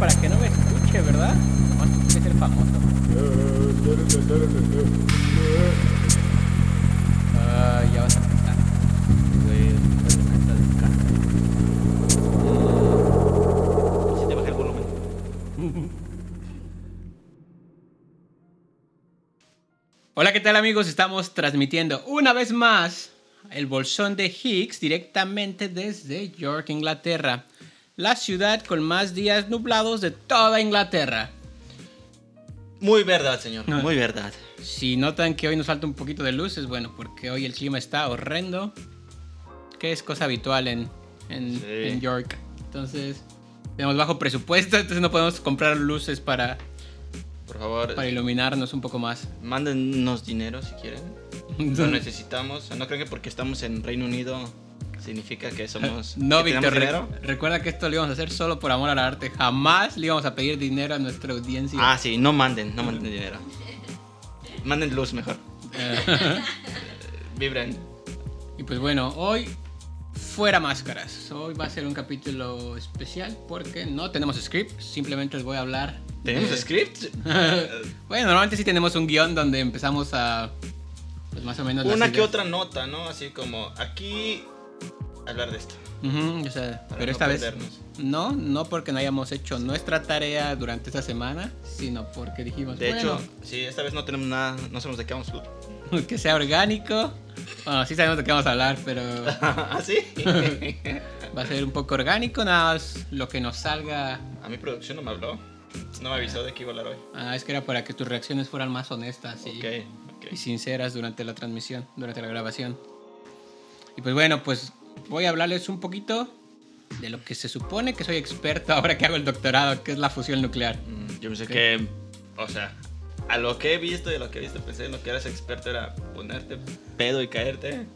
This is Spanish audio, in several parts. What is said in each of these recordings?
para que no me escuche, ¿verdad? Vamos a ser famoso. Ah, ya vas a empezar. Descargando. Si te baja el volumen. Hola, ¿qué tal amigos? Estamos transmitiendo una vez más el bolsón de Higgs directamente desde York, Inglaterra. La ciudad con más días nublados de toda Inglaterra. Muy verdad, señor. No. Muy verdad. Si notan que hoy nos falta un poquito de luz, es bueno, porque hoy el clima está horrendo. Que es cosa habitual en, en, Sí. en York. Entonces, tenemos bajo presupuesto, entonces no podemos comprar luces para, Por favor, para iluminarnos un poco más. mándennos dinero si quieren. Lo necesitamos. No creo que porque estamos en Reino Unido significa que somos. No, que Víctor, re- recuerda que esto lo íbamos a hacer solo por amor al arte. Jamás le íbamos a pedir dinero a nuestra audiencia. Ah, sí, no manden, no manden dinero. Manden luz mejor. Eh, Vibren. y pues bueno, hoy fuera máscaras. Hoy va a ser un capítulo especial porque no tenemos script. Simplemente les voy a hablar. ¿Tenemos de- script? bueno, normalmente sí tenemos un guion donde empezamos a. Pues más o menos. Una que otra nota, ¿no? Así como aquí hablar de esto. O sea, pero no esta vez. No, no porque no hayamos hecho nuestra tarea durante esta semana, sino porque dijimos. De bueno, hecho, sí, esta vez no tenemos nada, no sabemos de qué vamos a hablar. que sea orgánico. Bueno, sí sabemos de qué vamos a hablar, pero ¿Ah, sí? va a ser un poco orgánico, nada más lo que nos salga. A mi producción no me habló. No me avisó de qué iba a hablar hoy. Ah, es que era para que tus reacciones fueran más honestas y sinceras durante la transmisión, durante la grabación. Y pues bueno, pues voy a hablarles un poquito de lo que se supone que soy experto ahora que hago el doctorado, que es la fusión nuclear. Mm, Yo pensé Ok. que, o sea, a lo que he visto y a lo que he visto, pensé en lo que eras experto era ponerte pedo y caerte.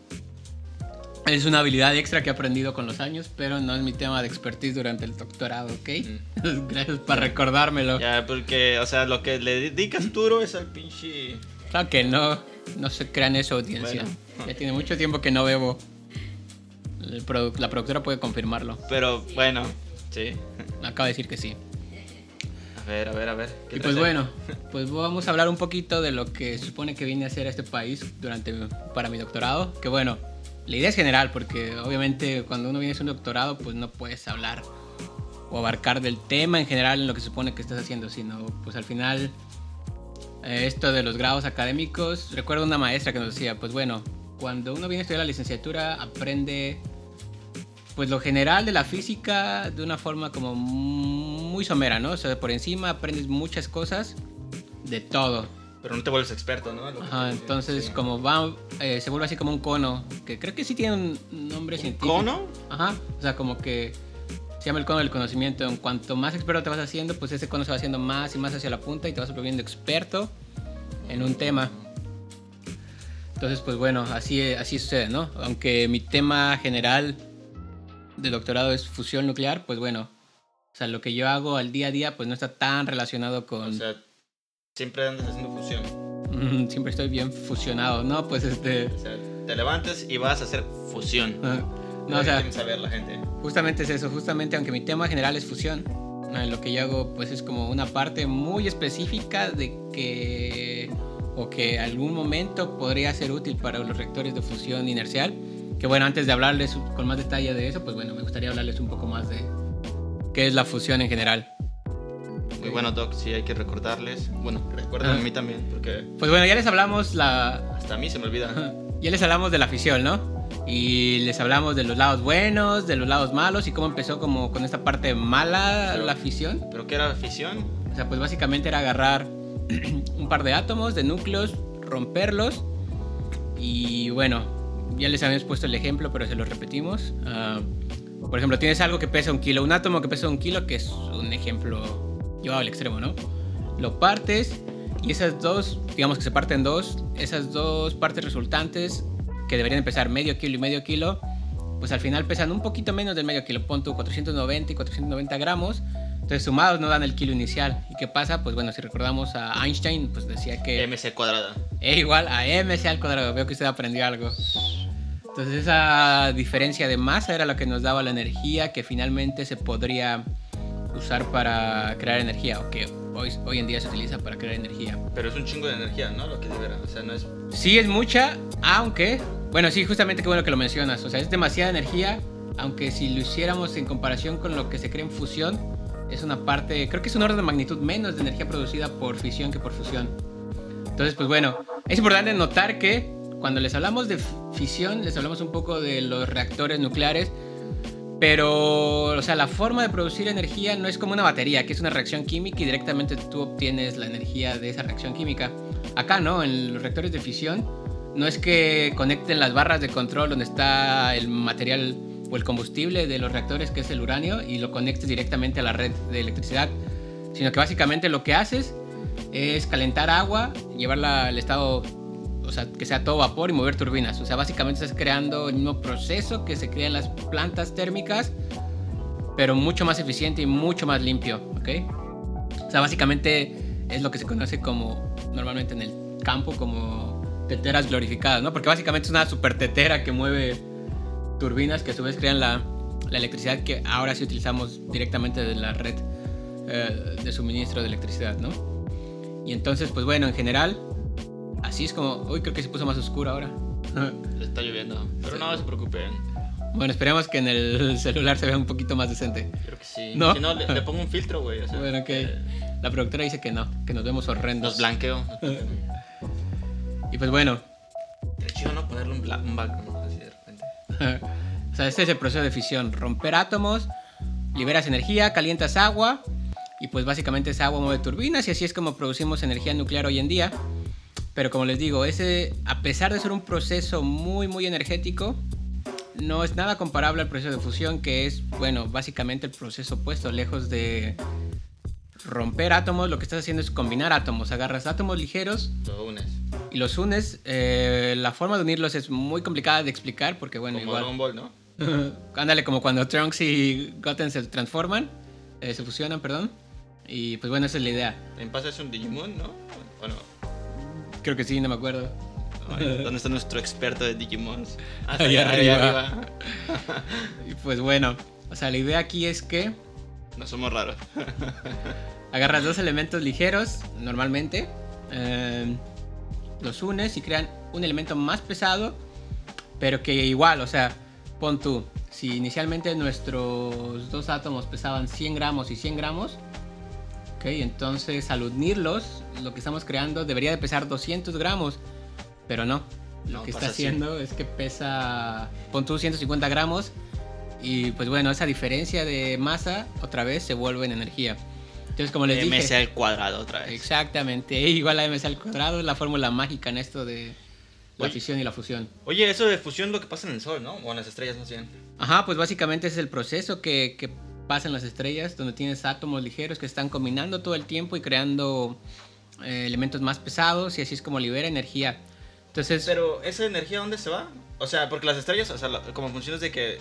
Es una habilidad extra que he aprendido con los años, pero no es mi tema de expertise durante el doctorado, ¿ok? Gracias por recordármelo. Ya, porque, o sea, lo que le dedicas duro es al pinche. Claro que no, no se crean eso, audiencia. Bueno. Ya tiene mucho tiempo que no bebo. El produ- la productora puede confirmarlo. Pero bueno, sí. Acaba de decir que sí. A ver, a ver, a ver. ¿qué Y pues bueno, pues vamos a hablar un poquito de lo que se supone que viene a hacer este país durante para mi doctorado. Que bueno, la idea es general, porque obviamente cuando uno viene a hacer un doctorado, pues no puedes hablar o abarcar del tema en general en lo que se supone que estás haciendo, sino pues al final eh, esto de los grados académicos, recuerdo una maestra que nos decía, pues bueno, cuando uno viene a estudiar la licenciatura aprende pues lo general de la física de una forma como muy somera, ¿no? O sea, por encima aprendes muchas cosas de todo. Pero no te vuelves experto, ¿no? Ajá, entonces sí. como va, eh, se vuelve así como un cono, que creo que sí tiene un nombre científico. ¿Cono? Ajá, o sea, como que se llama el cono del conocimiento. En cuanto más experto te vas haciendo, pues ese cono se va haciendo más y más hacia la punta y te vas volviendo experto en un tema. Entonces, pues bueno, así, así sucede, ¿no? Aunque mi tema general de doctorado es fusión nuclear, pues bueno, o sea, lo que yo hago al día a día, pues no está tan relacionado con... O sea, siempre andas haciendo fusión. Mm, Siempre estoy bien fusionado, ¿no? Pues este... O sea, te levantas y vas a hacer fusión. ah, No, o sea, quieren saber la gente. Justamente es eso, justamente aunque mi tema general es fusión, lo que yo hago pues es como una parte muy específica de que o que algún momento podría ser útil para los reactores de fusión inercial. Que bueno, antes de hablarles con más detalle de eso, pues bueno, me gustaría hablarles un poco más de qué es la fusión en general. Muy bueno, Doc, sí hay que recordarles. Bueno, recuerden Ah. a mí también, porque Pues bueno, ya les hablamos la hasta a mí se me olvida. ya les hablamos de la fisión, ¿no? Y les hablamos de los lados buenos, de los lados malos y cómo empezó como con esta parte mala Pero- la fisión. ¿Pero qué era fisión? O sea, pues básicamente era agarrar un par de átomos, de núcleos, romperlos y bueno, ya les habíamos puesto el ejemplo, pero se lo repetimos. Ah, por ejemplo, tienes algo que pesa un kilo, un átomo que pesa un kilo, que es un ejemplo llevado al extremo, ¿no? Lo partes y esas dos, digamos que se parten dos, esas dos partes resultantes que deberían pesar medio kilo y medio kilo, pues al final pesan un poquito menos del medio kilo, pon tú 490 y 490 gramos. Entonces sumados no dan el kilo inicial. ¿Y qué pasa? Pues bueno, si recordamos a Einstein, pues decía que MC cuadrada. E igual a mc al cuadrado. Veo que usted aprendió algo. Entonces esa diferencia de masa era lo que nos daba la energía que finalmente se podría usar para crear energía, o que hoy, hoy en día se utiliza para crear energía. Pero es un chingo de energía, ¿no? Lo que libera. O sea, no es. Sí, es mucha, aunque. Bueno, sí, justamente qué bueno que lo mencionas. O sea, es demasiada energía, aunque si lo hiciéramos en comparación con lo que se crea en fusión, es una parte. Creo que es un orden de magnitud menos de energía producida por fisión que por fusión. Entonces, pues bueno, es importante notar que cuando les hablamos de fisión, les hablamos un poco de los reactores nucleares. Pero, o sea, la forma de producir energía no es como una batería, que es una reacción química y directamente tú obtienes la energía de esa reacción química. Acá, ¿no? En los reactores de fisión, no es que conecten las barras de control donde está el material o el combustible de los reactores, que es el uranio, y lo conectes directamente a la red de electricidad, sino que básicamente lo que haces es calentar agua, llevarla al estado, o sea, que sea todo vapor y mover turbinas. O sea, básicamente estás creando el mismo proceso que se crea en las plantas térmicas, pero mucho más eficiente y mucho más limpio, ¿ok? O sea, básicamente es lo que se conoce como, normalmente en el campo, como teteras glorificadas, ¿no? Porque básicamente es una super tetera que mueve turbinas que a su vez crean la, la electricidad que ahora sí utilizamos directamente de la red eh, de suministro de electricidad, ¿no? Y entonces, pues bueno, en general, así es como. Uy, creo que se puso más oscuro ahora. Está lloviendo. Pero no se preocupen. Bueno, esperemos que en el celular se vea un poquito más decente. Creo que sí. ¿No? Si no, le, le pongo un filtro, güey. O sea, Bueno, ok. eh, La productora dice que no, que nos vemos horrendos. Los blanqueo. Y pues bueno, Estaría chido, ¿no? Ponerle un, bla- un background así de repente. o sea, este es el proceso de fisión. Romper átomos, liberas energía, calientas agua y pues básicamente esa agua mueve turbinas y así es como producimos energía nuclear hoy en día. Pero como les digo, ese, a pesar de ser un proceso muy, muy energético, no es nada comparable al proceso de fusión, que es, bueno, básicamente el proceso opuesto, lejos de romper átomos, lo que estás haciendo es combinar átomos. Agarras átomos ligeros Lo unes. y los unes. eh, la forma de unirlos es muy complicada de explicar porque, bueno, Como igual... Dragon Ball, ¿no? Ándale, como cuando Trunks y Goten se transforman, eh, se fusionan, perdón. Y pues bueno, esa es la idea. En pasa es un Digimon, ¿no? Bueno, Creo que sí, no me acuerdo. ay, ¿dónde está nuestro experto de Digimons? Ah, Allá está arriba. Y pues bueno, o sea, la idea aquí es que No somos raros. agarras dos elementos ligeros, normalmente, eh, los unes y crean un elemento más pesado, pero que igual, o sea, pon tú, si inicialmente nuestros dos átomos pesaban 100 gramos y 100 gramos, ok, entonces al unirlos, lo que estamos creando debería de pesar 200 gramos, pero no. Lo No, que está pasa así. haciendo es que pesa, pon tú 150 gramos y pues bueno, esa diferencia de masa otra vez se vuelve en energía. Entonces, como les dije, MC al cuadrado otra vez. exactamente, E igual a MC al cuadrado es la fórmula mágica en esto de la Oye. fisión y la fusión. Oye, eso de fusión es lo que pasa en el Sol, ¿no? O en las estrellas más bien. Ajá, pues básicamente ese es el proceso que, que pasa en las estrellas, donde tienes átomos ligeros que están combinando todo el tiempo y creando eh, elementos más pesados y así es como libera energía. Entonces, Pero, ¿esa energía dónde se va? O sea, porque las estrellas, o sea, la- como funciona es de que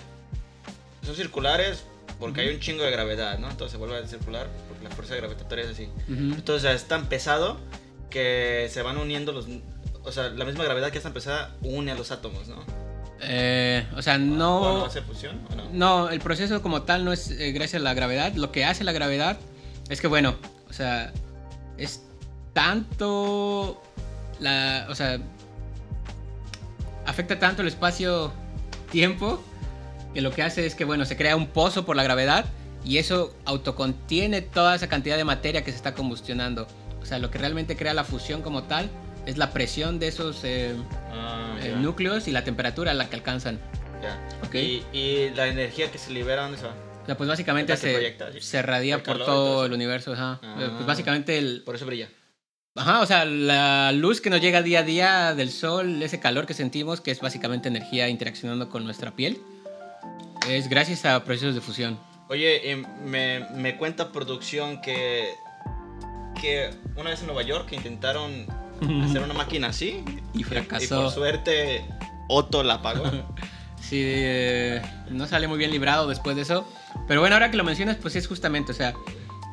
son circulares porque hay un chingo de gravedad, ¿no? Entonces se vuelve a circular porque la fuerza gravitatoria es así. ujú. Entonces es tan pesado que se van uniendo los... O sea, la misma gravedad que es tan pesada une a los átomos, ¿no? Eh, o sea, ¿O no no, hace fusión o no? no, el proceso como tal no es eh, gracias a la gravedad. Lo que hace la gravedad es que, bueno, o sea, es tanto la, o sea, afecta tanto el espacio-tiempo que lo que hace es que, bueno, se crea un pozo por la gravedad y eso autocontiene toda esa cantidad de materia que se está combustionando. O sea, lo que realmente crea la fusión como tal es la presión de esos eh, Ah, eh, núcleos y la temperatura a la que alcanzan. ya. Ok. Y, y la energía que se libera, ¿dónde se va? O sea, pues básicamente ¿La que se, proyecta, sí? se radia por todo el universo. Ajá. Ah. Pues básicamente el... Por eso brilla. Ajá, o sea, la luz que nos llega día a día del sol, ese calor que sentimos, que es básicamente energía interaccionando con nuestra piel, es gracias a procesos de fusión. Oye, eh, me, me cuenta producción que, que una vez en Nueva York intentaron hacer una máquina así Y y fracasó. por suerte Otto la apagó. Sí, eh, no sale muy bien librado después de eso. Pero bueno, ahora que lo mencionas, pues es justamente, o sea,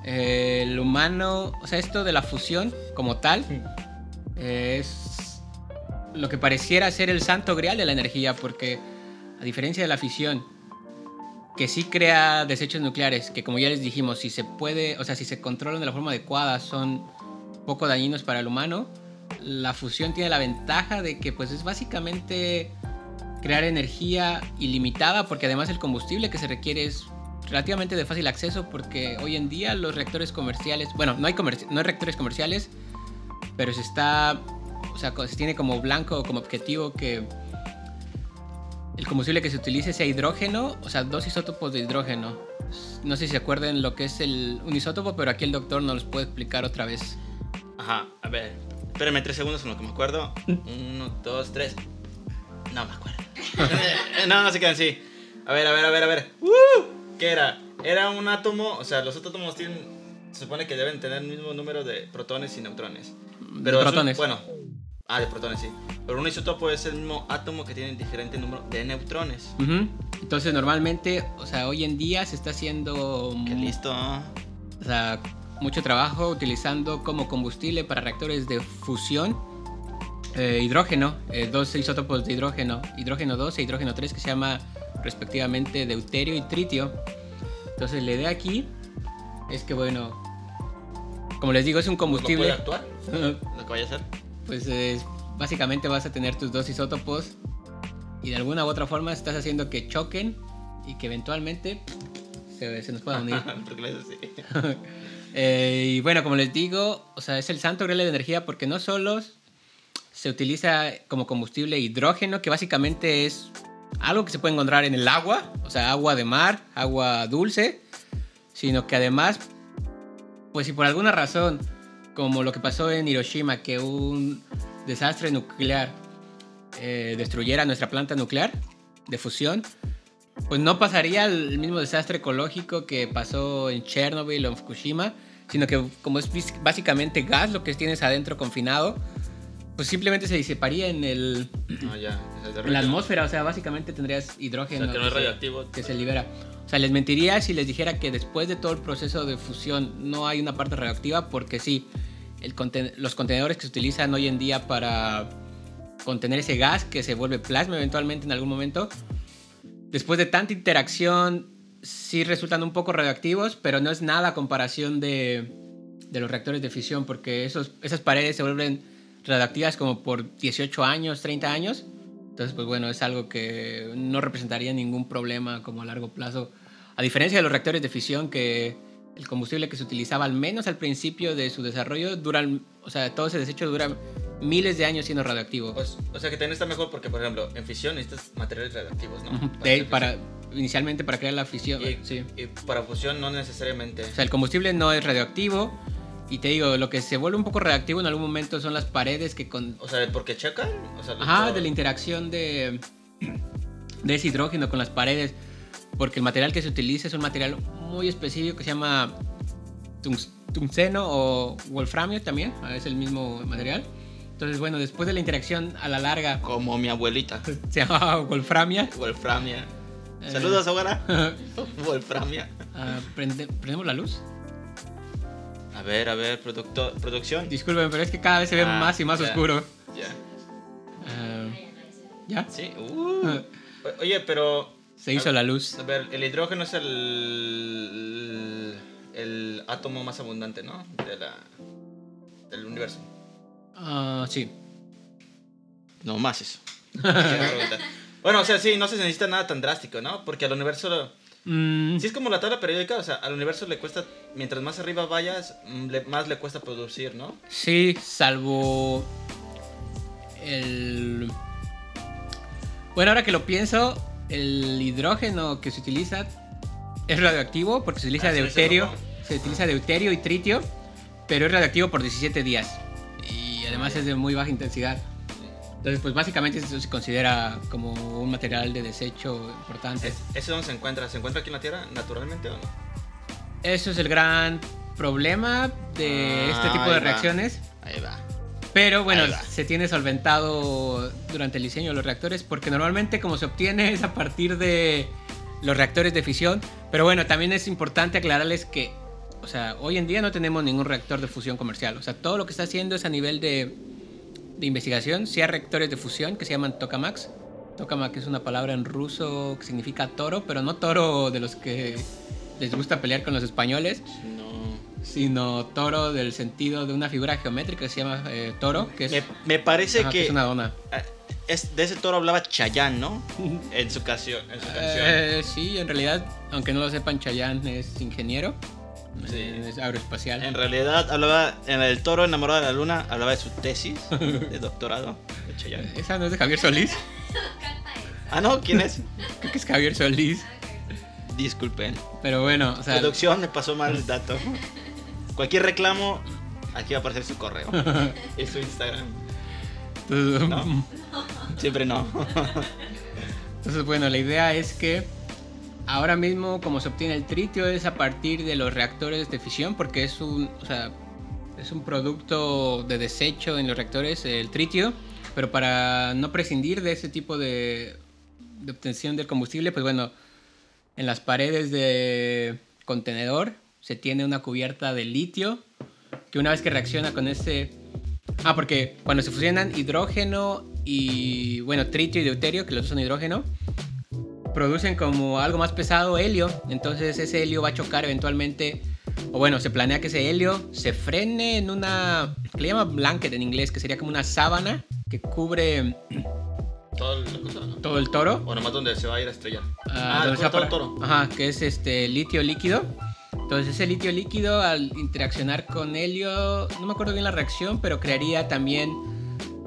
eh, el humano, o sea, esto de la fusión como tal, eh, es lo que pareciera ser el santo grial de la energía, porque a diferencia de la fisión, que sí crea desechos nucleares, que como ya les dijimos, si se puede, o sea, si se controlan de la forma adecuada, son poco dañinos para el humano. La fusión tiene la ventaja de que pues es básicamente crear energía ilimitada, porque además el combustible que se requiere es relativamente de fácil acceso, porque hoy en día los reactores comerciales, bueno, no hay, no hay reactores comerciales, pero se está, o sea, se tiene como blanco, como objetivo que el combustible que se utilice sea hidrógeno, o sea, dos isótopos de hidrógeno. No sé si se acuerdan lo que es el, un isótopo, pero aquí el doctor nos los puede explicar otra vez. Ajá, a ver, espérenme tres segundos en lo que me acuerdo. Uno, dos, tres. No me acuerdo. no, no se quedan así. A ver, a ver, a ver, a ver. ¿Qué era? Era un átomo, o sea, los átomos tienen, se supone que deben tener el mismo número de protones y neutrones. Pero de protones. bueno, Ah, de protones, sí. Pero un isótopo es el mismo átomo que tiene diferente número de neutrones. Entonces, normalmente, o sea, hoy en día se está haciendo. Qué listo. O sea, mucho trabajo utilizando como combustible para reactores de fusión eh, hidrógeno, eh, dos isótopos de hidrógeno, hidrógeno 2 e hidrógeno 3, que se llama respectivamente deuterio y tritio. Entonces, la idea aquí es que, bueno, como les digo, es un combustible. ¿Lo puede actuar? ¿Lo que vaya a hacer? pues básicamente vas a tener tus dos isótopos y de alguna u otra forma estás haciendo que choquen y que eventualmente se, nos puedan unir. Eh, y bueno, como les digo, o sea, es el santo grial de energía porque no solo se utiliza como combustible hidrógeno, que básicamente es algo que se puede encontrar en el agua, o sea, agua de mar, agua dulce, sino que además, pues si por alguna razón como lo que pasó en Hiroshima, que un desastre nuclear eh, destruyera nuestra planta nuclear de fusión, pues no pasaría el mismo desastre ecológico que pasó en Chernobyl o en Fukushima, sino que como es básicamente gas lo que tienes adentro confinado, pues simplemente se disiparía en el ah, en la atmósfera, o sea, básicamente tendrías hidrógeno que, no es radioactivo. que se libera. O sea, les mentiría si les dijera que después de todo el proceso de fusión no hay una parte radioactiva, porque sí, los contenedores que se utilizan hoy en día para contener ese gas que se vuelve plasma eventualmente en algún momento, después de tanta interacción, sí resultan un poco radioactivos, pero no es nada a comparación de, de los reactores de fisión, porque esos, esas paredes se vuelven radioactivas como por 18 años, 30 años. Entonces, pues bueno, es algo que no representaría ningún problema como a largo plazo. A diferencia de los reactores de fisión que el combustible que se utilizaba al menos al principio de su desarrollo dura, o sea, todo ese desecho dura miles de años siendo radioactivo. Pues, o sea que también está mejor porque, por ejemplo, en fisión necesitas materiales radioactivos, ¿no? para, inicialmente para crear la fisión. Y, sí. y para fusión no necesariamente. O sea, el combustible no es radioactivo. Y te digo, lo que se vuelve un poco radioactivo en algún momento son las paredes que con... O sea, ¿por qué chocan? O sea, Ajá, de la interacción de, de ese hidrógeno con las paredes porque el material que se utiliza es un material muy específico que se llama tungsteno o wolframio también, es el mismo material. Entonces, bueno, después de la interacción a la larga... Como mi abuelita. Se llama wolframia. Wolframia. Eh. Saludos, abuela. wolframia. Uh, ¿Prendemos la luz? A ver, a ver, producción. Disculpen, pero es que cada vez se ve ah, más y más oscuro. Ya. Uh, ¿Ya? Sí. Uh. Oye, pero se hizo la luz. A ver, el hidrógeno es el, el átomo más abundante, ¿no? De la, del universo. Ah, sí. No, más eso. bueno, o sea, sí, no se necesita nada tan drástico, ¿no? Porque al universo... Mm. Sí es como la tabla periódica, o sea, al universo le cuesta, mientras más arriba vayas, mm, más le cuesta producir, ¿no? Sí, salvo el... Bueno, ahora que lo pienso, el hidrógeno que se utiliza es radioactivo porque se utiliza ah, deuterio, se utiliza deuterio y tritio, pero es radioactivo por 17 días además es de muy baja intensidad. Entonces, pues básicamente eso se considera como un material de desecho importante. ¿Eso dónde se encuentra? ¿Se encuentra aquí en la Tierra naturalmente o no? Eso es el gran problema de este tipo de reacciones. Ahí va. Pero bueno, se tiene solventado durante el diseño de los reactores porque normalmente como se obtiene es a partir de los reactores de fisión. Pero bueno, también es importante aclararles que, o sea, hoy en día no tenemos ningún reactor de fusión comercial. O sea, todo lo que está haciendo es a nivel de, de investigación, sea reactores de fusión que se llaman tokamaks, Tokamak es una palabra en ruso que significa toro, pero no toro de los que les gusta pelear con los españoles, No. sino toro del sentido de una figura geométrica que se llama eh, toro, que es, Me, me parece ajá, que que, es una dona. ah, es- de ese toro hablaba Chayanne, ¿no? En su, canción, en su canción. Eh, sí, en realidad, aunque no lo sepan, Chayanne es ingeniero, Sí. es aeroespacial. En realidad hablaba, en el toro enamorado de la luna, hablaba de su tesis de doctorado de. Esa no es de Javier Solís. Ah, no, ¿quién es? creo que es Javier Solís. Disculpen. Pero bueno, o sea, Producción me pasó mal el dato. Cualquier reclamo, aquí va a aparecer su correo y su Instagram. entonces, ¿No? Siempre no. entonces, bueno, la idea es que ahora mismo como se obtiene el tritio es a partir de los reactores de fisión, porque es un, o sea, es un producto de desecho en los reactores, el tritio, pero para no prescindir de ese tipo de, obtención del combustible, pues bueno, en las paredes de contenedor se tiene una cubierta de litio que una vez que reacciona con ese... Ah, porque cuando se fusionan hidrógeno y, bueno, tritio y deuterio, que los dos son hidrógeno, producen como algo más pesado helio. Entonces ese helio va a chocar eventualmente, o bueno, se planea que ese helio se frene en una, que le llama blanket en inglés, que sería como una sábana que cubre Todo cosa, ¿no? todo el toro. O nomás donde se va a ir a estrellar. Ah, Ah, donde el se va todo el toro. Ajá, que es este litio líquido. Entonces ese litio líquido al interaccionar con helio, no me acuerdo bien la reacción, pero crearía también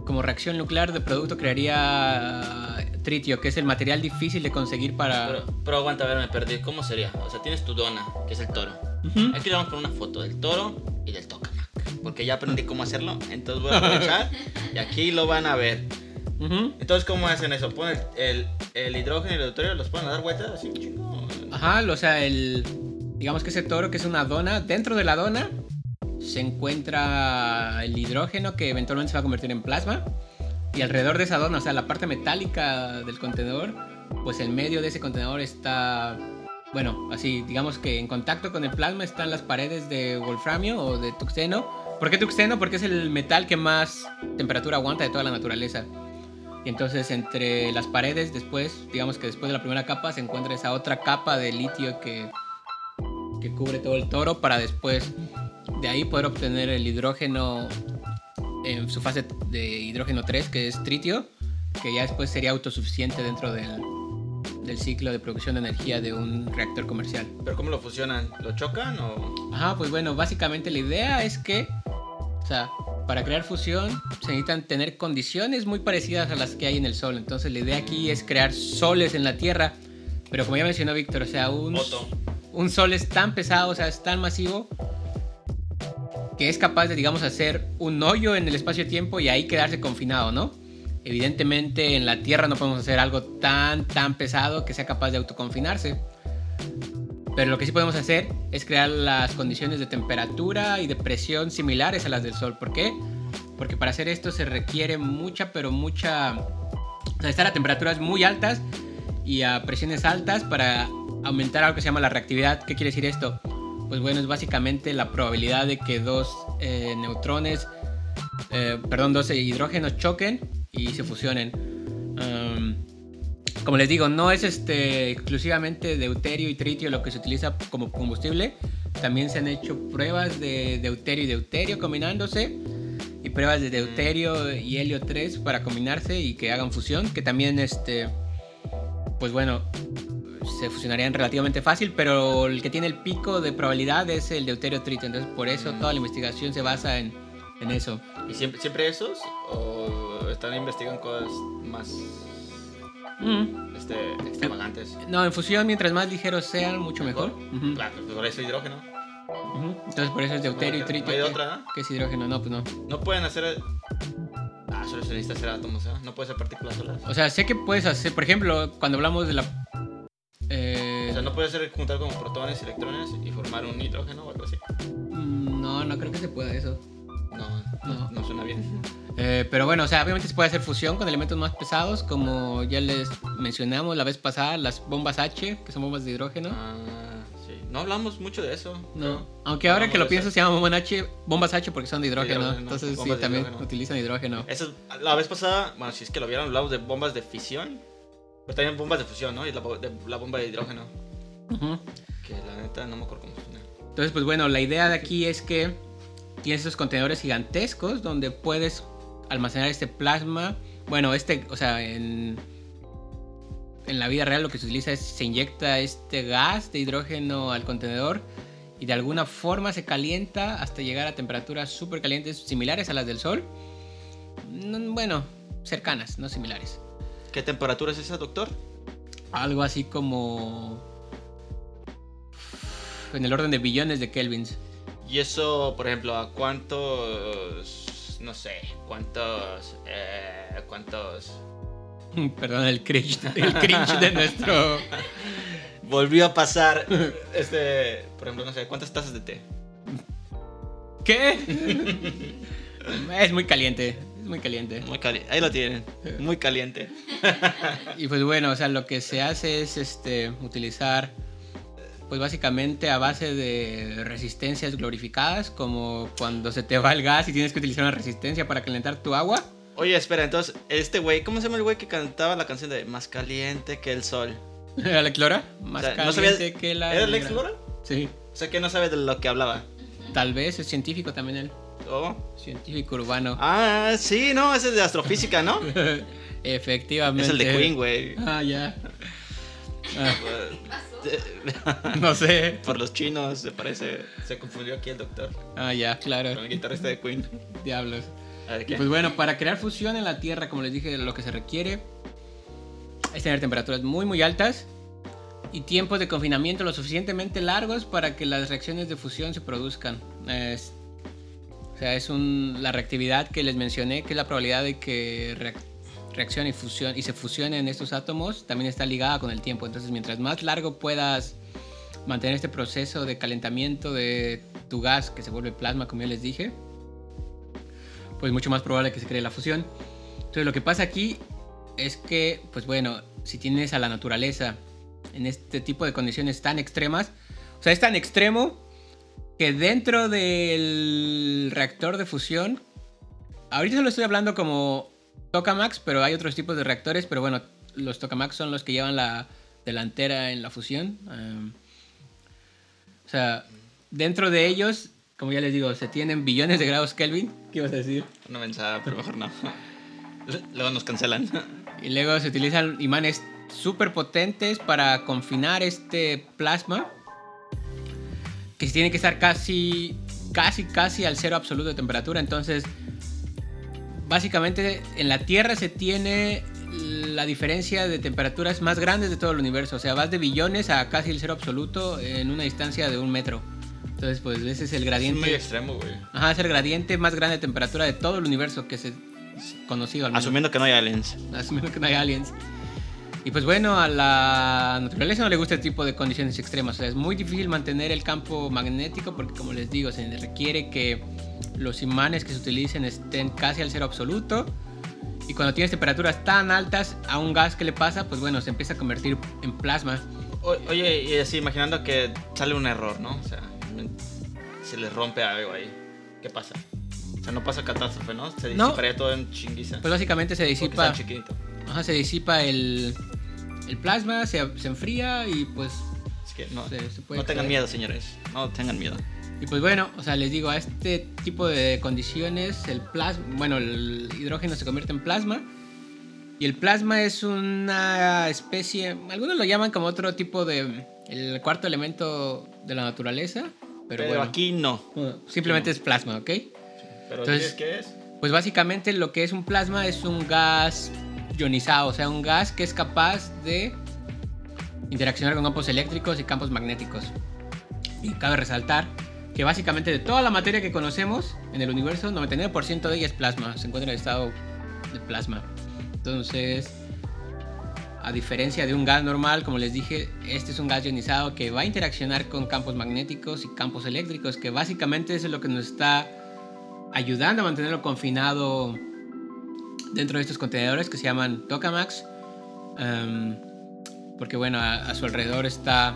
como reacción nuclear de producto crearía tritio, que es el material difícil de conseguir para Pero, pero aguanta, a ver, me perdí. ¿Cómo sería? O sea, tienes tu dona, que es el toro. Ujú. Aquí le vamos a poner una foto del toro y del tokamak. Porque ya aprendí cómo hacerlo. Entonces voy a aprovechar y aquí lo van a ver. Ujú. Entonces, ¿cómo hacen eso? Ponen el, el hidrógeno y el deuterio, los ponen a dar vueltas así, chingo. Ajá, o sea, el digamos que ese toro que es una dona, dentro de la dona se encuentra el hidrógeno que eventualmente se va a convertir en plasma y alrededor de esa dona, o sea, la parte metálica del contenedor, pues en medio de ese contenedor está bueno, así, digamos que en contacto con el plasma están las paredes de wolframio o de tuxteno. ¿Por qué tuxteno? Porque es el metal que más temperatura aguanta de toda la naturaleza. Y entonces entre las paredes después, digamos que después de la primera capa se encuentra esa otra capa de litio que, que cubre todo el toro para después de ahí poder obtener el hidrógeno en su fase de hidrógeno 3 que es tritio, que ya después sería autosuficiente dentro del, del ciclo de producción de energía de un reactor comercial. ¿Pero cómo lo fusionan? ¿Lo chocan o...? Ajá, pues bueno, básicamente la idea es que, o sea, para crear fusión se necesitan tener condiciones muy parecidas a las que hay en el Sol. Entonces la idea aquí es crear soles en la Tierra. Pero como ya mencionó Víctor, o sea, un, Otto. un sol es tan pesado, o sea, es tan masivo que es capaz de, digamos, hacer un hoyo en el espacio-tiempo y ahí quedarse confinado, ¿no? Evidentemente en la Tierra no podemos hacer algo tan, tan pesado que sea capaz de autoconfinarse. Pero lo que sí podemos hacer es crear las condiciones de temperatura y de presión similares a las del Sol. ¿Por qué? Porque para hacer esto se requiere mucha, pero mucha... O sea, estar a temperaturas muy altas y a presiones altas para aumentar algo que se llama la reactividad. ¿Qué quiere decir esto? Pues bueno, es básicamente la probabilidad de que dos eh, neutrones, eh, perdón, dos hidrógenos choquen y se fusionen. Como les digo, no es este, exclusivamente deuterio y tritio lo que se utiliza como combustible. También se han hecho pruebas de deuterio y deuterio combinándose. Y pruebas de deuterio y helio 3 para combinarse y que hagan fusión. Que también, este, pues bueno, se fusionarían relativamente fácil. Pero el que tiene el pico de probabilidad es el deuterio tritio. Entonces por eso toda la investigación se basa en, en eso. ¿Y siempre, siempre esos? ¿O están investigando cosas más Mm. este, extravagantes? No, en fusión, mientras más ligeros sean, mucho mejor. Ujú. Claro, pues por eso hidrógeno. Ujú. Entonces por eso es deuterio y No tritio. no hay que- otra, ¿no? que es hidrógeno, no, pues no. No pueden hacer. Ah, solo se necesita hacer átomos, ¿eh? No puede ser partículas solas. O sea, sé que puedes hacer, por ejemplo, cuando hablamos de la... eh, O sea, no puede ser juntar como protones y electrones y formar un hidrógeno o algo así. no, no creo que se pueda eso. No, No. no, suena bien. Eh, pero bueno, o sea, obviamente se puede hacer fusión con elementos más pesados, como ya les mencionamos la vez pasada, las bombas H, que son bombas de hidrógeno. Ah, sí. No hablamos mucho de eso. No, aunque ahora que lo pienso se llaman bombas H, bombas H porque son de hidrógeno, hidrógeno, entonces sí, también hidrógeno. utilizan hidrógeno. Eso es- la vez pasada, bueno, si es que lo vieron, hablamos de bombas de fisión. Pero también bombas de fusión, ¿no? Y la, de- la bomba de hidrógeno. Ujú. Que la neta no me acuerdo cómo funciona. Entonces, pues bueno, la idea de aquí es que tienes esos contenedores gigantescos donde puedes almacenar este plasma. Bueno, este, o sea, en, en la vida real lo que se utiliza es se inyecta este gas de hidrógeno al contenedor y de alguna forma se calienta hasta llegar a temperaturas súper calientes similares a las del Sol. Mm, Bueno, cercanas, no similares. ¿Qué temperatura es esa, doctor? Algo así como... En el orden de billones de kelvins. Y eso, por ejemplo, ¿a cuántos... No sé, cuántos... Eh, cuántos... Perdón, el cringe, el cringe de nuestro... Volvió a pasar, este... Por ejemplo, no sé, ¿cuántas tazas de té? ¿Qué? es muy caliente, muy caliente. Muy caliente. Ahí lo tienen. Muy caliente. Y pues bueno, o sea, lo que se hace es este utilizar pues básicamente a base de resistencias glorificadas, como cuando se te va el gas y tienes que utilizar una resistencia para calentar tu agua. Oye, espera, entonces, este güey, ¿cómo se llama el güey que cantaba la canción de Más caliente que el sol? ¿Alex Lora? Más O sea, ¿no caliente que la... ¿Era Lex negra. Lora? Sí. O sea, que no sabe de lo que hablaba. Tal vez es científico también él. Oh. Científico urbano. Ah, sí, no, ese es de astrofísica, ¿no? Efectivamente. es el de Queen, güey. Ah, ya. Ah, Eh, no sé. Por los chinos, se parece. Se confundió aquí el doctor Ah, ya, claro. con el guitarrista de Queen. Diablos. Pues bueno, para crear fusión en la Tierra, como les dije, lo que se requiere es tener temperaturas muy muy altas y tiempos de confinamiento lo suficientemente largos para que las reacciones de fusión se produzcan. Es- o sea, es la reactividad que les mencioné, que es la probabilidad de que reac- reaccione y, fusión, y se fusionen estos átomos, también está ligada con el tiempo. Entonces, mientras más largo puedas mantener este proceso de calentamiento de tu gas, que se vuelve plasma, como ya les dije, pues mucho más probable que se cree la fusión. Entonces lo que pasa aquí es que, pues bueno, si tienes a la naturaleza en este tipo de condiciones tan extremas, o sea, es tan extremo que dentro del reactor de fusión, ahorita solo estoy hablando como tokamaks, pero hay otros tipos de reactores, pero bueno, los tokamaks son los que llevan la delantera en la fusión. em, o sea, dentro de ellos, como ya les digo, se tienen billones de grados Kelvin. ¿Qué ibas a decir? Una mensaje, pero mejor no. Luego nos cancelan. Y luego se utilizan imanes súper potentes para confinar este plasma. Que tiene que estar casi, casi, casi al cero absoluto de temperatura. Entonces, básicamente en la Tierra se tiene la diferencia de temperaturas más grandes de todo el universo. O sea, vas de billones a casi el cero absoluto en una distancia de un metro. Entonces, pues ese es el Es gradiente. muy extremo, güey. Ajá, es el gradiente más grande de temperatura de todo el universo que se conocido al menos. Asumiendo que no hay aliens. Asumiendo que no hay aliens. Y pues bueno, a la naturaleza no le gusta este tipo de condiciones extremas. O sea, es muy difícil mantener el campo magnético porque, como les digo, se requiere que los imanes que se utilicen estén casi al cero absoluto. Y cuando tienes temperaturas tan altas a un gas que le pasa, pues bueno, se empieza a convertir en plasma. O- oye, y así imaginando que sale un error, ¿no? O sea, se les rompe algo ahí. ¿Qué pasa? O sea, no pasa catástrofe, ¿no? Se No. disiparía todo en chinguiza. Pues básicamente se disipa, ajá, se disipa el, el plasma, se, se enfría y pues que no, Se- se puede no tengan caer. miedo, señores. No tengan miedo. Y pues bueno, o sea, les digo, a este tipo de condiciones, el plasma, bueno, el hidrógeno se convierte en plasma. Y el plasma es una especie, algunos lo llaman como otro tipo de, el cuarto elemento de la naturaleza. Pero, Pero, bueno, aquí no. simplemente es plasma, ¿ok? Pero Entonces- ¿dices qué es? Pues básicamente lo que es un plasma es un gas ionizado, o sea, un gas que es capaz de interaccionar con campos eléctricos y campos magnéticos. Y cabe resaltar que básicamente de toda la materia que conocemos en el universo, 99% de ella es plasma, se encuentra en estado de plasma. Entonces, a diferencia de un gas normal, como les dije, este es un gas ionizado que va a interaccionar con campos magnéticos y campos eléctricos, que básicamente eso es lo que nos está ayudando a mantenerlo confinado dentro de estos contenedores que se llaman tokamaks. Em, porque bueno, a, a su alrededor está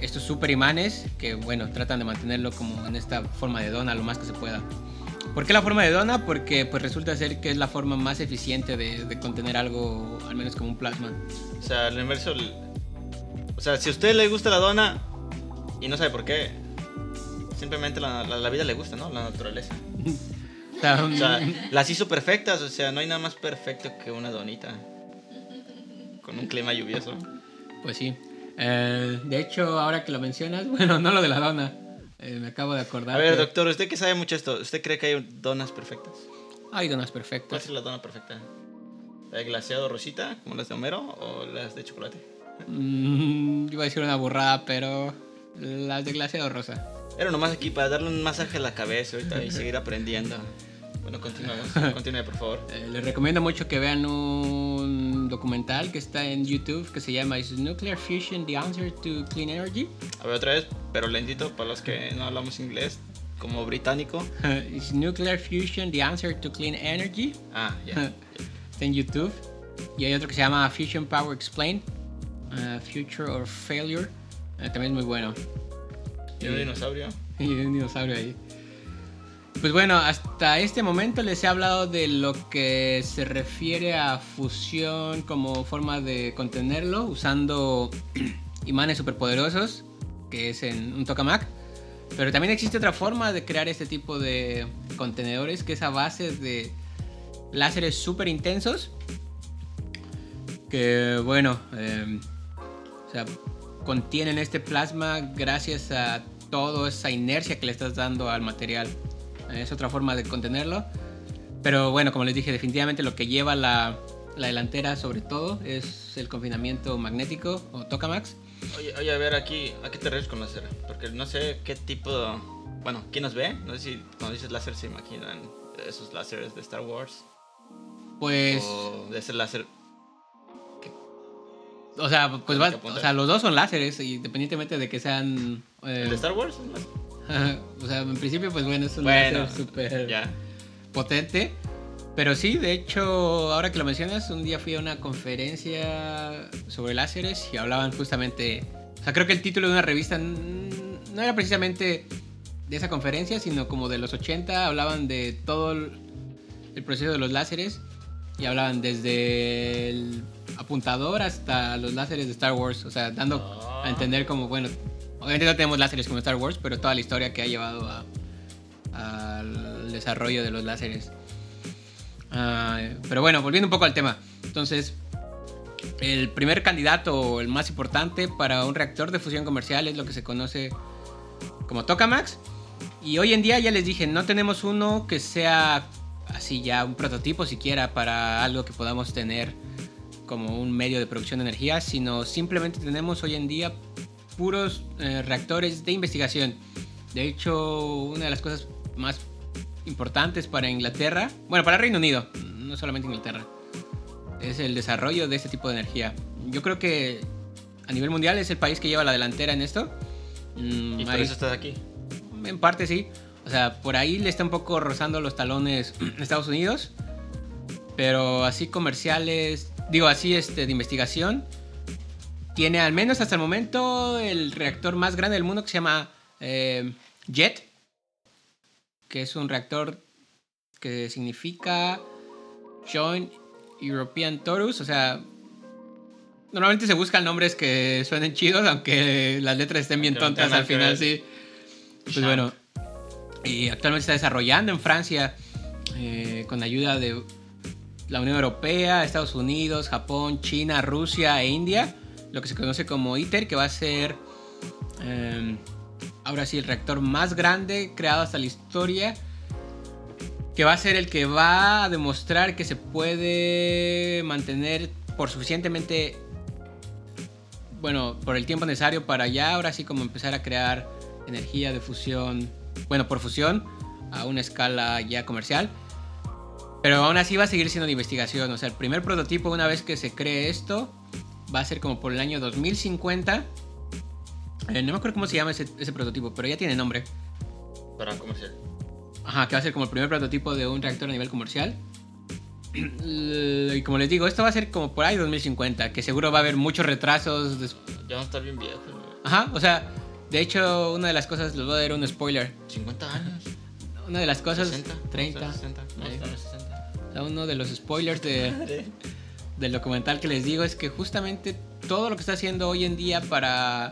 estos super imanes que bueno, tratan de mantenerlo como en esta forma de dona lo más que se pueda. ¿Por qué la forma de dona? Porque pues resulta ser que es la forma más eficiente de, de contener algo, al menos como un plasma. O sea, el inverso. O sea, si a usted le gusta la dona y no sabe por qué, simplemente la, la, la vida le gusta, ¿no? La naturaleza. O sea, las hizo perfectas, o sea, no hay nada más perfecto que una donita. Con un clima lluvioso. Pues sí. Eh, de hecho, ahora que lo mencionas, bueno, no lo de la dona. eh, me acabo de acordar. A ver, que doctor, usted que sabe mucho esto, ¿usted cree que hay donas perfectas? Hay donas ¿Cuál perfectas. es la dona perfecta? ¿La de glaseado rosita, como las de Homero, o las de chocolate? Mm, iba a decir una burrada, pero las de glaseado rosa. Era nomás aquí para darle un masaje a la cabeza ahorita y seguir aprendiendo. Bueno, continuamos. Continúe, por favor. Eh, les recomiendo mucho que vean un documental que está en YouTube que se llama Is Nuclear Fusion the Answer to Clean Energy? A ver, otra vez, pero lentito para los que no hablamos inglés, como británico. Is Nuclear Fusion the Answer to Clean Energy? Ah, ya. Está en YouTube. Y hay otro que se llama Fusion Power Explained. uh, Future or Failure. Eh, también es muy bueno. Y un dinosaurio. Y un dinosaurio ahí. Pues bueno, hasta este momento les he hablado de lo que se refiere a fusión como forma de contenerlo usando imanes superpoderosos, que es en un tokamak. Pero también existe otra forma de crear este tipo de contenedores, que es a base de láseres súper intensos. Que bueno, eh, o sea, contienen este plasma gracias a toda esa inercia que le estás dando al material. Es otra forma de contenerlo. Pero bueno, como les dije, definitivamente lo que lleva la, la delantera sobre todo es el confinamiento magnético o Tokamax. Oye, oye, a ver, aquí, ¿a qué te refieres con láser? Porque no sé qué tipo de... Bueno, ¿quién nos ve? No sé si cuando dices láser se imaginan esos láseres de Star Wars. Pues, O de ese láser... o sea, pues va- ¿Qué apunta? o sea, los dos son láseres, independientemente de que sean... eh, ¿El de Star Wars? o sea, en principio, pues bueno, es un Bueno, láser súper... Potente. Pero sí, de hecho, ahora que lo mencionas, un día fui a una conferencia sobre láseres y hablaban justamente. O sea, creo que el título de una revista no era precisamente de esa conferencia, sino como de los 80. Hablaban de todo el proceso de los láseres y hablaban desde el apuntador hasta los láseres de Star Wars. O sea, dando a entender como, bueno, obviamente no tenemos láseres como Star Wars, pero toda la historia que ha llevado al desarrollo de los láseres. Ah, pero bueno, volviendo un poco al tema. Entonces, el primer candidato, o el más importante para un reactor de fusión comercial es lo que se conoce como Tokamaks. Y hoy en día ya les dije, no tenemos uno que sea así ya un prototipo siquiera para algo que podamos tener como un medio de producción de energía, sino simplemente tenemos hoy en día puros eh, reactores de investigación. De hecho, una de las cosas más importantes para Inglaterra, bueno, para Reino Unido, no solamente Inglaterra, es el desarrollo de este tipo de energía. Yo creo que a nivel mundial es el país que lleva la delantera en esto. Mm, Y por hay- eso estás aquí. en parte sí. O sea, por ahí le está un poco rozando los talones Estados Unidos. Pero así comerciales, digo así este, de investigación. Tiene al menos hasta el momento el reactor más grande del mundo que se llama eh, JET. Que es un reactor que significa Joint European Torus. O sea, normalmente se buscan nombres que suenen chidos, aunque las letras estén bien tontas al final, sí. Pues bueno, actualmente está desarrollando en Francia eh, con ayuda de la Unión Europea, Estados Unidos, Japón, China, Rusia e India, lo que se conoce como ITER, que va a ser eh, ahora sí el reactor más grande creado hasta la historia, que va a ser el que va a demostrar que se puede mantener por suficientemente, bueno, por el tiempo necesario para ya ahora sí como empezar a crear energía de fusión, bueno, por fusión a una escala ya comercial. Pero aún así va a seguir siendo de investigación. O sea, el primer prototipo, una vez que se cree esto, va a ser como por el año 2050. Eh, no me acuerdo cómo se llama ese, ese prototipo, pero ya tiene nombre. Para comercial. Ajá, que va a ser como el primer prototipo de un reactor a nivel comercial. Y como les digo, esto va a ser como por ahí 2050, que seguro va a haber muchos retrasos. Ya vamos a estar bien viejos. güey. Ajá, o sea, de hecho, una de las cosas, les voy a dar un spoiler. 50 años. una de las cosas... 60, 30. 60, no, Ahí. está en 60. O sea, uno de los spoilers de, del documental que les digo es que justamente todo lo que está haciendo hoy en día para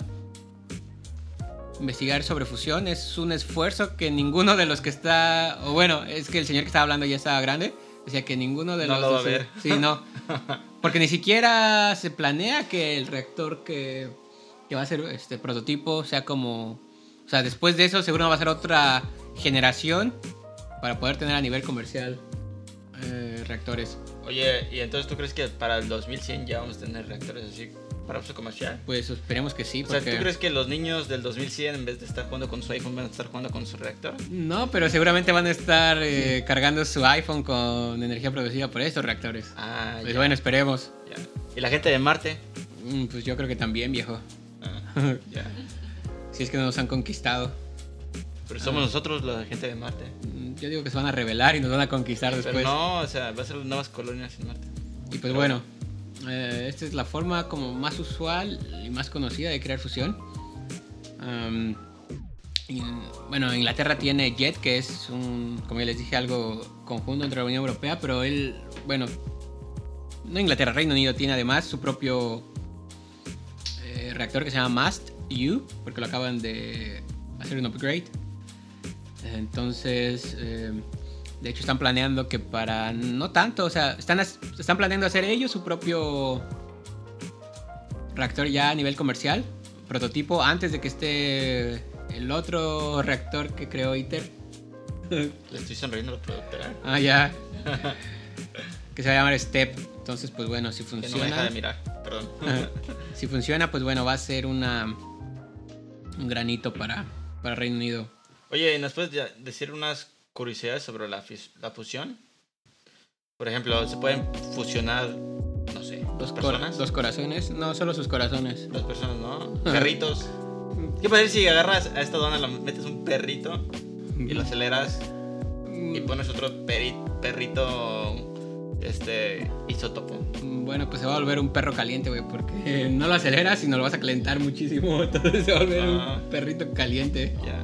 investigar sobre fusión es un esfuerzo que ninguno de los que está, o bueno, es que el señor que estaba hablando ya estaba grande, decía que ninguno de No los lo va a de- ver. Sí, no. Porque ni siquiera se planea que el reactor que, que va a ser este prototipo sea como, o sea, después de eso seguro va a ser otra generación para poder tener a nivel comercial eh, reactores. Oye, ¿y entonces tú crees que para el 2100 ya vamos a tener reactores así para uso comercial? Pues esperemos que sí, O sea, porque... ¿tú crees que los niños del 2100 en vez de estar jugando con su iPhone van a estar jugando con su reactor? No, pero seguramente van a estar eh, cargando su iPhone con energía producida por estos reactores. Ah, Pues ya, bueno, esperemos. ya. ¿Y la gente de Marte? Mm, Pues yo creo que también, viejo. Ya. Si es que no nos han conquistado. Pero somos nosotros la gente de Marte. Mm, Yo digo que se van a rebelar y nos van a conquistar Pero después. no, o sea, va a ser nuevas colonias en Marte. Y pues bueno, eh, esta es la forma como más usual y más conocida de crear fusión. Y, bueno, Inglaterra tiene JET, que es un, como ya les dije, algo conjunto entre la Unión Europea, pero él, bueno, no Inglaterra, Reino Unido tiene además su propio reactor que se llama Mast U, porque lo acaban de hacer un upgrade. Entonces, eh, de hecho están planeando que para no tanto, o sea, están, están planeando hacer ellos su propio reactor ya a nivel comercial, prototipo, antes de que esté el otro reactor que creó ITER. Le estoy sonriendo a la productora. Ah, ya. que se va a llamar STEP. Entonces, pues bueno, si Que no me deja funciona. de mirar, perdón. si funciona, pues bueno, va a ser una un granito para, para Reino Unido. Oye, ¿nos puedes decir unas curiosidades sobre la, la fusión? Por ejemplo, ¿se pueden fusionar, no sé, Dos, personas? dos corazones, no solo sus corazones. Dos personas, ¿no? Perritos. ¿Qué pasa si agarras a esta dona, le metes un perrito y lo aceleras y pones otro perrito este isótopo? Bueno, pues se va a volver un perro caliente, güey, porque no lo aceleras y no lo vas a calentar muchísimo. Entonces se va a volver Ah. un perrito caliente. Ya.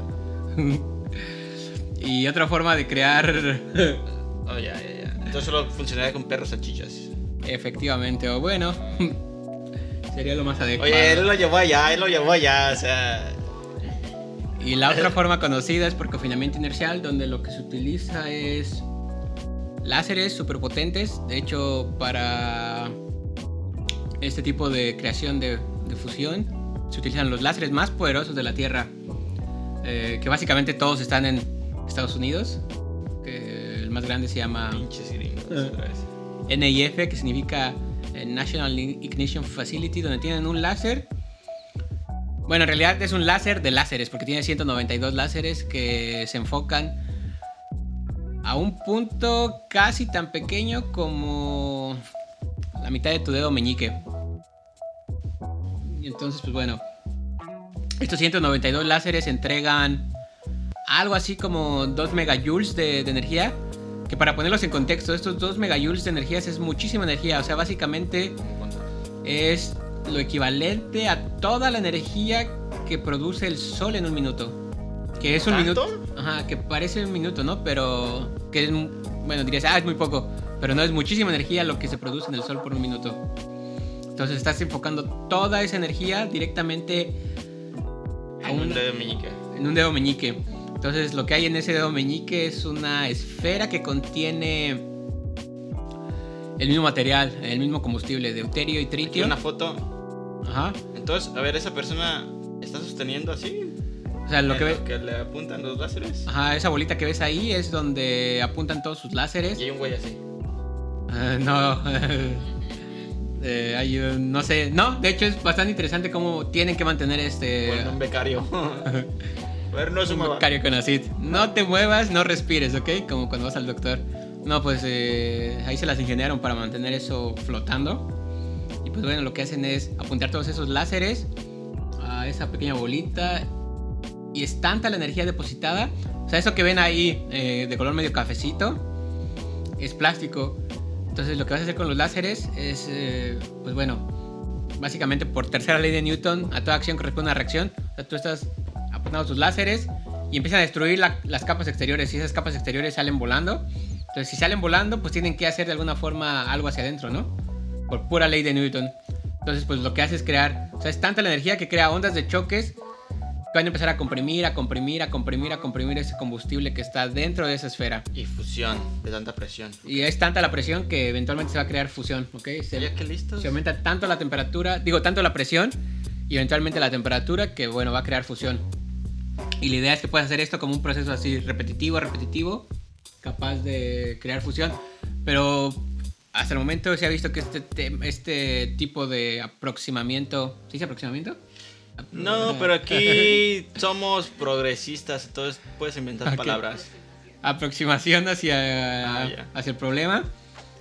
y otra forma de crear, Oh, ya, ya, ya. Entonces solo funcionaría con perros salchichas. efectivamente, o bueno, sería lo más adecuado. Oye, él lo llevó allá, él lo llevó allá, o sea. Y la otra forma conocida es por confinamiento inercial, donde lo que se utiliza es láseres superpotentes. De hecho, para este tipo de creación de, de fusión, se utilizan los láseres más poderosos de la Tierra, eh, que básicamente todos están en Estados Unidos. Que el más grande se llama gringos. Ah. NIF, que significa National Ignition Facility, donde tienen un láser. Bueno, en realidad es un láser de láseres, porque tiene 192 láseres que se enfocan a un punto casi tan pequeño como la mitad de tu dedo meñique. Y entonces, pues bueno, estos 192 láseres entregan algo así como 2 megajoules de, de energía. Que para ponerlos en contexto, estos 2 megajoules de energía es muchísima energía. O sea, básicamente es lo equivalente a toda la energía que produce el sol en un minuto. Que es un ¿Tanto? minuto. Ajá, que parece un minuto, ¿no? Pero que es, bueno, dirías, ah, es muy poco. Pero no es muchísima energía lo que se produce en el sol por un minuto. Entonces estás enfocando toda esa energía directamente a En un una- dedo meñique. en un dedo meñique. Entonces lo que hay en ese dedo meñique es una esfera que contiene el mismo material, el mismo combustible, deuterio y Aquí tritio. una foto. Ajá. Entonces, a ver, esa persona está sosteniendo así. O sea, lo que ve, que le apuntan los láseres. ajá, esa bolita que ves ahí es donde apuntan todos sus láseres. Y hay un güey así. Ah, no. Eh, hay un- no sé, no, de hecho es bastante interesante cómo tienen que mantener este Bueno, un becario. a ver, no se un becario con acid. No te muevas, no respires, ¿ok? Como cuando vas al doctor. No, pues eh, ahí se las ingeniaron para mantener eso flotando. Y pues bueno, lo que hacen es apuntar todos esos láseres a esa pequeña bolita. Y es tanta la energía depositada. O sea, eso que ven ahí eh, de color medio cafecito es plástico. Entonces lo que vas a hacer con los láseres es, eh, pues bueno, básicamente por tercera ley de Newton, a toda acción corresponde una reacción. O sea, tú estás apuntando tus láseres y empiezan a destruir la- las capas exteriores y esas capas exteriores salen volando. Entonces, si salen volando, pues tienen que hacer de alguna forma algo hacia adentro, ¿no? Por pura ley de Newton. Entonces, pues lo que hace es crear, o sea, es tanta la energía que crea ondas de choques que van a empezar a comprimir, a comprimir, a comprimir, a comprimir ese combustible que está dentro de esa esfera. Y fusión de tanta presión. Y es tanta la presión que eventualmente se va a crear fusión, ¿ok? Se, Ya que listos. se aumenta tanto la temperatura, digo, tanto la presión y eventualmente la temperatura que, bueno, va a crear fusión. Y la idea es que puedas hacer esto como un proceso así repetitivo, repetitivo, capaz de crear fusión. Pero hasta el momento se ha visto que este, te- este tipo de aproximamiento, ¿se dice aproximamiento? No, pero aquí somos progresistas, entonces puedes inventar Ok. palabras. aproximación hacia, Ah, hacia el problema,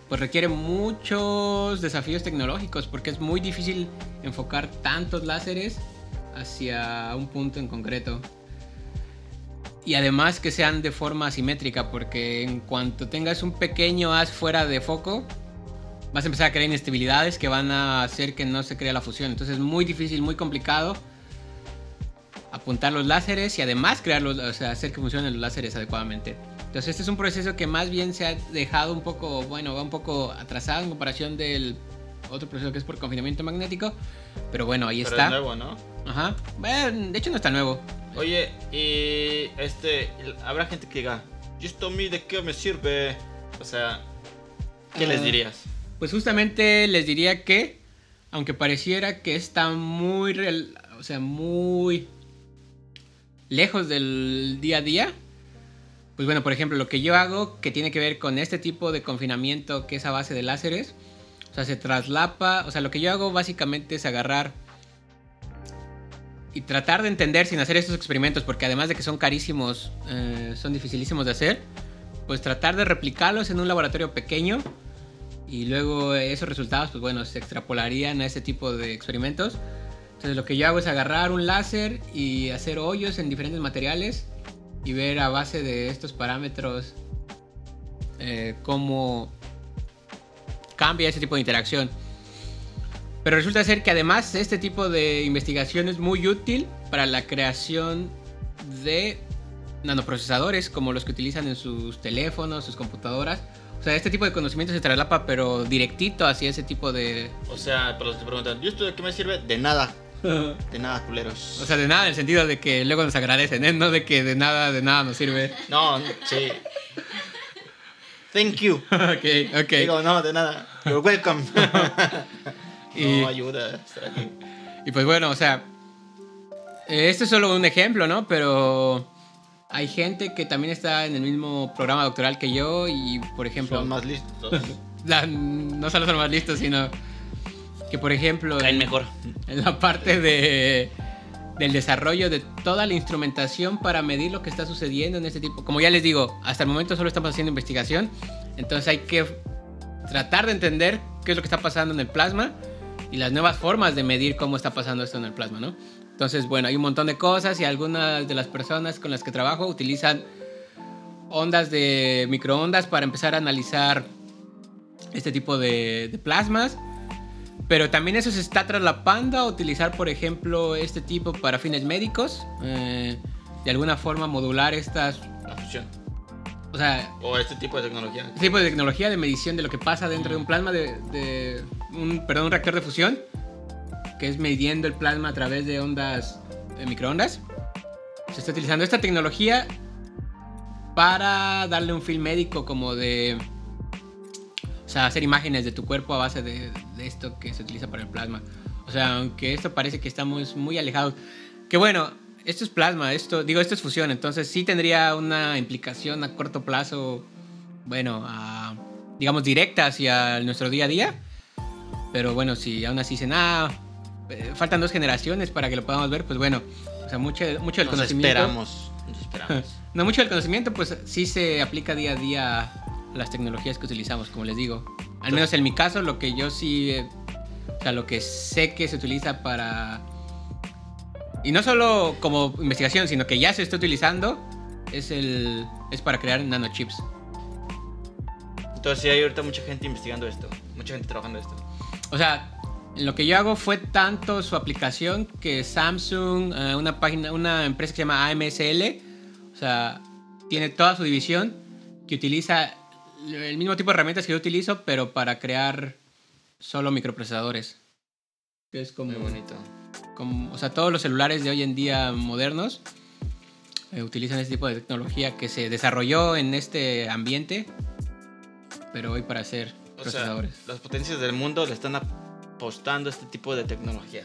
pues requiere muchos desafíos tecnológicos porque es muy difícil enfocar tantos láseres hacia un punto en concreto. Y además que sean de forma asimétrica porque en cuanto tengas un pequeño haz fuera de foco, vas a empezar a crear inestabilidades que van a hacer que no se crea la fusión. Entonces es muy difícil, muy complicado apuntar los láseres y además crearlos, o sea, hacer que funcionen los láseres adecuadamente. Entonces este es un proceso que más bien se ha dejado un poco, bueno, va un poco atrasado en comparación del otro proceso que es por confinamiento magnético, pero bueno, ahí Pero está. es nuevo, ¿no? Ajá. Bueno, de hecho no está nuevo. Oye, y este, habrá gente que diga, ¿y esto a mí de qué me sirve? O sea, ¿qué les Ah. dirías? Pues justamente les diría que, aunque pareciera que está muy, real- o sea, muy lejos del día a día, pues bueno, por ejemplo, lo que yo hago que tiene que ver con este tipo de confinamiento que es a base de láseres, o sea, se traslapa, o sea, lo que yo hago básicamente es agarrar y tratar de entender sin hacer estos experimentos, porque además de que son carísimos, eh, son dificilísimos de hacer, pues tratar de replicarlos en un laboratorio pequeño y luego esos resultados, pues bueno, se extrapolarían a ese tipo de experimentos. Entonces lo que yo hago es agarrar un láser y hacer hoyos en diferentes materiales y ver a base de estos parámetros eh, cómo cambia ese tipo de interacción. Pero resulta ser que además este tipo de investigación es muy útil para la creación de nanoprocesadores como los que utilizan en sus teléfonos, sus computadoras. O sea, este tipo de conocimiento se traslapa pero directito hacia ese tipo de... O sea, para los que te preguntan, ¿y esto de qué me sirve? De nada, de nada, culeros. O sea, de nada en el sentido de que luego nos agradecen, ¿eh? No de que de nada, de nada nos sirve. no, sí. Thank you. ok, ok. Digo, no, de nada. You're welcome. Y- No, ayuda. Y pues bueno, o sea, esto es solo un ejemplo, ¿no? Pero hay gente que también está en el mismo programa doctoral que yo y, por ejemplo, Son más listos. la- no solo son más listos, sino que, por ejemplo, Caen en, mejor. en la parte de, del desarrollo de toda la instrumentación para medir lo que está sucediendo en este tipo. Como ya les digo, hasta el momento solo estamos haciendo investigación, entonces hay que tratar de entender qué es lo que está pasando en el plasma y las nuevas formas de medir cómo está pasando esto en el plasma, ¿no? Entonces, bueno, hay un montón de cosas y algunas de las personas con las que trabajo utilizan ondas de microondas para empezar a analizar este tipo de, de plasmas. Pero también eso se está traslapando a utilizar, por ejemplo, este tipo para fines médicos. eh, de alguna forma modular estas... La fusión. O sea, O este tipo de tecnología. este tipo de tecnología de medición de lo que pasa dentro de un plasma de, de un, perdón, un reactor de fusión, que es midiendo el plasma a través de ondas de microondas. Se está utilizando esta tecnología para darle un film médico como de o sea, hacer imágenes de tu cuerpo a base de, de esto que se utiliza para el plasma. O sea, aunque esto parece que estamos muy alejados. Que bueno, esto es plasma, esto, digo, esto es fusión, entonces sí tendría una implicación a corto plazo, bueno, a, digamos, directa hacia nuestro día a día. Pero bueno, si aún así dicen, ah, eh, faltan dos generaciones para que lo podamos ver, pues bueno, o sea, mucho, mucho del Nos conocimiento. esperamos. Nos esperamos. No, mucho del conocimiento, pues sí se aplica día a día las tecnologías que utilizamos, como les digo. Al menos en mi caso, lo que yo sí, eh, o sea, lo que sé que se utiliza para... Y no solo como investigación, sino que ya se está utilizando, es, el, es para crear nanochips. Entonces sí hay ahorita mucha gente investigando esto. Mucha gente trabajando esto. O sea, lo que yo hago fue tanto su aplicación que Samsung, eh, una página, una empresa que se llama AMSL, sea, tiene toda su división que utiliza el mismo tipo de herramientas que yo utilizo, pero para crear solo microprocesadores. Que es como, Muy bonito. como- o sea, todos los celulares de hoy en día modernos eh, utilizan este tipo de tecnología que se desarrolló en este ambiente, pero hoy para hacer O sea, procesadores. las potencias del mundo le están apostando a este tipo de tecnología.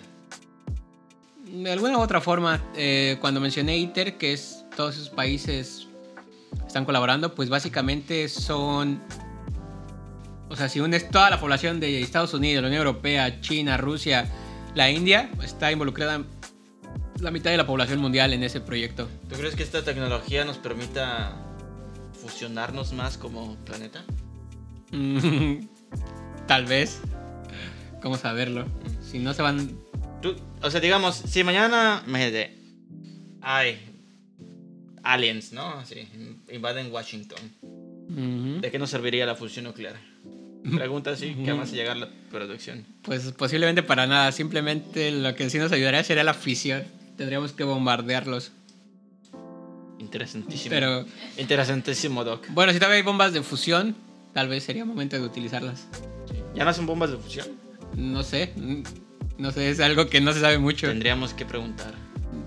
De alguna u otra forma, eh, cuando mencioné ITER, que es todos esos países están colaborando, pues básicamente son... O sea, si unes toda la población de Estados Unidos, la Unión Europea, China, Rusia, la India, está involucrada la mitad de la población mundial en ese proyecto. ¿Tú crees que esta tecnología nos permita fusionarnos más como planeta? Mm, Tal vez. ¿Cómo saberlo? Si no se van... Tú- o sea, digamos, si mañana, imagínate, hay aliens, ¿no? Así, invaden Washington. ¿De qué nos serviría la fusión nuclear? Pregunta así, que más a llegar la producción. Pues posiblemente para nada. Simplemente lo que sí nos ayudaría sería la fisión. Tendríamos que bombardearlos. Interesantísimo. Pero Interesantísimo, Doc. bueno, si todavía hay bombas de fusión, tal vez sería momento de utilizarlas. ¿Ya no hacen bombas de fusión? No sé. No sé, es algo que no se sabe mucho. Tendríamos que preguntar.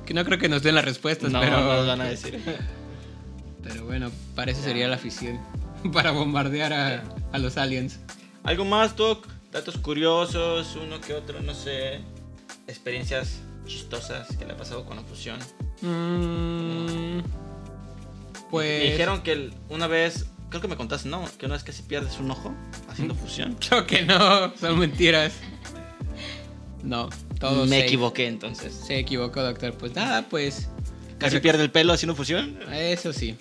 Que no creo que nos den las respuestas, no, pero. no nos van a decir. Pero bueno, para eso sería la fisión. Para bombardear a, a los aliens. ¿Algo más, Doc? Datos curiosos, uno que otro, no sé. Experiencias chistosas que le ha pasado con la fusión. Mm, Me pues. dijeron que una vez, creo que me contaste, ¿no? Que una vez casi pierdes un ojo haciendo fusión. Creo que no, son mentiras. No, me safe. equivoqué entonces. Se equivocó, doctor. Pues nada, pues. ¿Casi pierde el pelo haciendo fusión? Eso sí.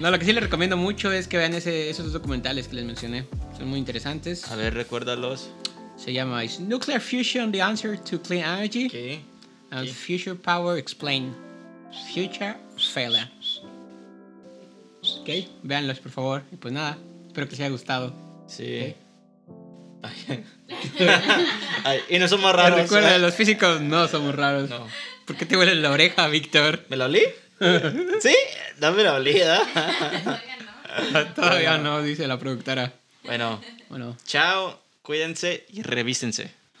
No, lo que sí les recomiendo mucho es que vean ese- esos dos documentales que les mencioné. Son muy interesantes. A ver, recuérdalos. Se llama Is Nuclear Fusion the Answer to Clean Energy? ¿Qué? And. Future Power Explain. Future Failure. Ok, véanlos por favor. Y pues nada, espero que les haya gustado. Sí. Ay, y no somos raros. Recuerda, ¿eh? los físicos no somos raros. No. ¿Por qué te huele la oreja, Víctor? ¿Me la olí? ¿Sí? No me la olí, ¿verdad? Todavía no, dice la productora. Bueno, Bueno. chao, cuídense y revísense.